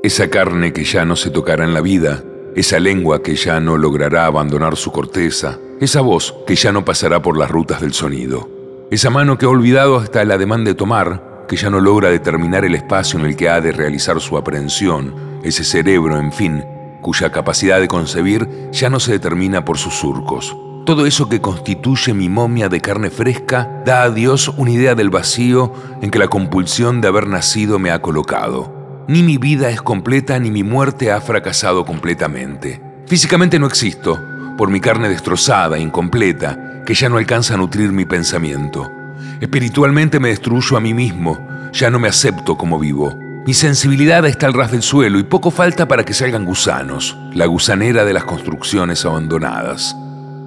Esa carne que ya no se tocará en la vida, esa lengua que ya no logrará abandonar su corteza, esa voz que ya no pasará por las rutas del sonido, esa mano que ha olvidado hasta el ademán de tomar, que ya no logra determinar el espacio en el que ha de realizar su aprehensión, ese cerebro, en fin, cuya capacidad de concebir ya no se determina por sus surcos. Todo eso que constituye mi momia de carne fresca da a Dios una idea del vacío en que la compulsión de haber nacido me ha colocado. Ni mi vida es completa ni mi muerte ha fracasado completamente. Físicamente no existo, por mi carne destrozada, incompleta, que ya no alcanza a nutrir mi pensamiento. Espiritualmente me destruyo a mí mismo, ya no me acepto como vivo. Mi sensibilidad está al ras del suelo y poco falta para que salgan gusanos, la gusanera de las construcciones abandonadas.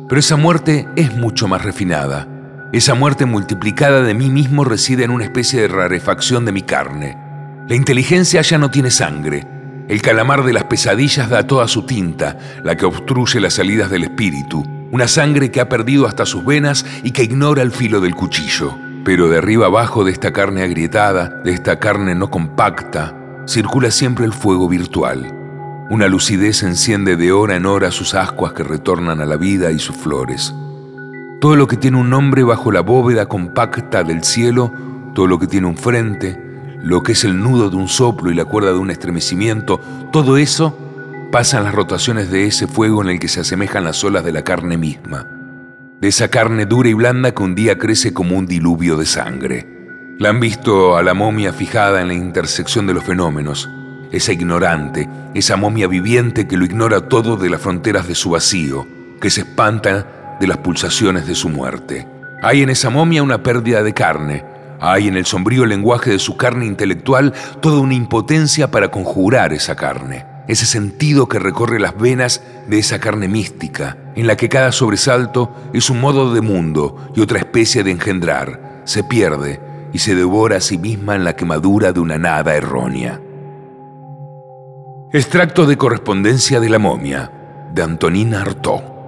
Pero esa muerte es mucho más refinada. Esa muerte multiplicada de mí mismo reside en una especie de rarefacción de mi carne. La inteligencia ya no tiene sangre. El calamar de las pesadillas da toda su tinta, la que obstruye las salidas del espíritu. Una sangre que ha perdido hasta sus venas y que ignora el filo del cuchillo. Pero de arriba abajo de esta carne agrietada, de esta carne no compacta, circula siempre el fuego virtual. Una lucidez enciende de hora en hora sus ascuas que retornan a la vida y sus flores. Todo lo que tiene un nombre bajo la bóveda compacta del cielo, todo lo que tiene un frente, lo que es el nudo de un soplo y la cuerda de un estremecimiento, todo eso pasa en las rotaciones de ese fuego en el que se asemejan las olas de la carne misma de esa carne dura y blanda que un día crece como un diluvio de sangre. La han visto a la momia fijada en la intersección de los fenómenos, esa ignorante, esa momia viviente que lo ignora todo de las fronteras de su vacío, que se espanta de las pulsaciones de su muerte. Hay en esa momia una pérdida de carne, hay en el sombrío lenguaje de su carne intelectual toda una impotencia para conjurar esa carne ese sentido que recorre las venas de esa carne mística, en la que cada sobresalto es un modo de mundo y otra especie de engendrar, se pierde y se devora a sí misma en la quemadura de una nada errónea. Extracto de correspondencia de la momia, de Antonina Artaud.